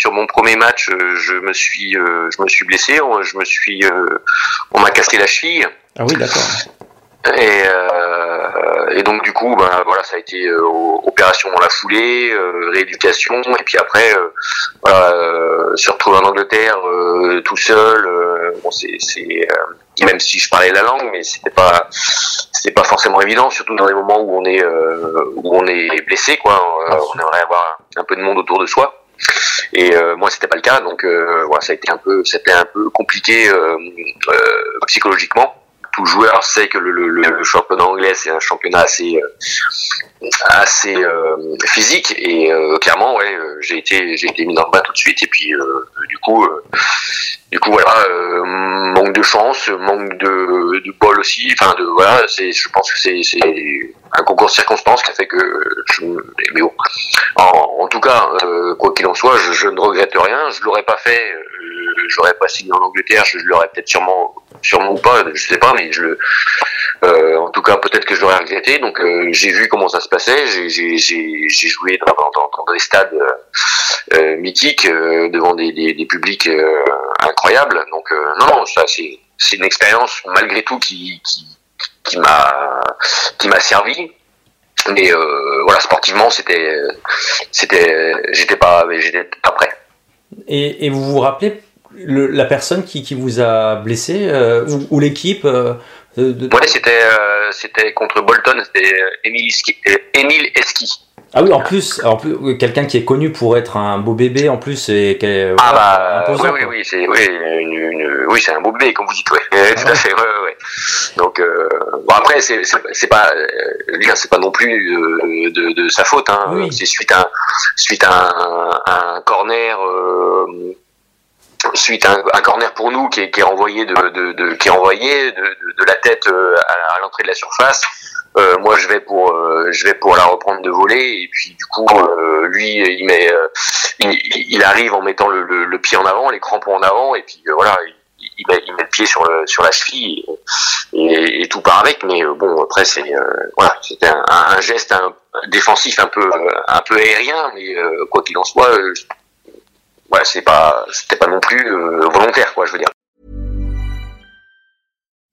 Sur mon premier match, euh, je me suis, euh, je me suis blessé. On- Je me suis, euh, on m'a cassé la cheville. Ah oui, d'accord. Et, euh, et donc du coup, ben voilà, ça a été euh, opération dans la foulée, euh, rééducation, et puis après, voilà, se retrouver en Angleterre tout seul. bon, c'est, c'est même si je parlais la langue, mais c'était pas, c'était pas forcément évident, surtout dans les moments où on est, où on est blessé, quoi. On aimerait avoir un peu de monde autour de soi. Et euh, moi, c'était pas le cas, donc euh, voilà, ça a été un peu, c'était un peu compliqué euh, psychologiquement. Tout joueur sait que le, championnat anglais c'est un championnat assez assez physique. Et clairement ouais j'ai été j'ai été mis dans le bas tout de suite. Et puis du coup du coup voilà de chance manque de, bol aussi enfin de voilà c'est je pense que c'est un concours de circonstances qui a fait que je mais bon en, tout cas euh, quoi qu'il en soit je, ne regrette rien je l'aurais pas fait euh, j'aurais pas signé en Angleterre je l'aurais peut-être sûrement sûrement ou pas, je sais pas, mais je le, euh, en tout cas peut-être que je l'aurais regretté. Donc euh, j'ai vu comment ça se passait, j'ai joué dans, des stades mythiques devant des, des publics incroyables. Donc euh, non non, ça c'est c'est une expérience malgré tout qui qui qui m'a qui m'a servi. Mais euh, voilà, sportivement c'était c'était j'étais pas j'étais pas prêt. Et, et vous vous rappelez le- la personne qui, qui vous a blessé euh, ou, ou l'équipe euh, de- Ouais, c'était c'était contre Bolton, c'était Émile Esqui. Ah oui, en plus, en plus quelqu'un qui est connu pour être un beau bébé en plus et qui est Ah voilà, bah imposant, oui oui oui c'est oui une, une- oui c'est un beau bébé comme vous dites ouais. Tout à fait ouais, ouais, donc euh, bon après c'est c'est pas euh, c'est pas non plus euh, de, de sa faute hein. Oui. c'est suite à un- suite à un, un corner euh, suite à un, un corner pour nous qui est, qui est renvoyé de, de, de qui est renvoyé de, de, de la tête euh, à, à l'entrée de la surface euh, moi je vais pour euh, je vais pour la reprendre de voler et puis du coup euh, lui il met euh, il, il arrive en mettant le, le, le pied en avant les crampons en avant. Et puis euh, voilà il, il met, il met le pied sur le sur la cheville. Et, et, tout part avec. Mais euh, bon après c'est voilà c'était un, un, geste un, défensif un peu un peu aérien. Mais quoi qu'il en soit ouais c'est pas c'était pas non plus volontaire quoi je veux dire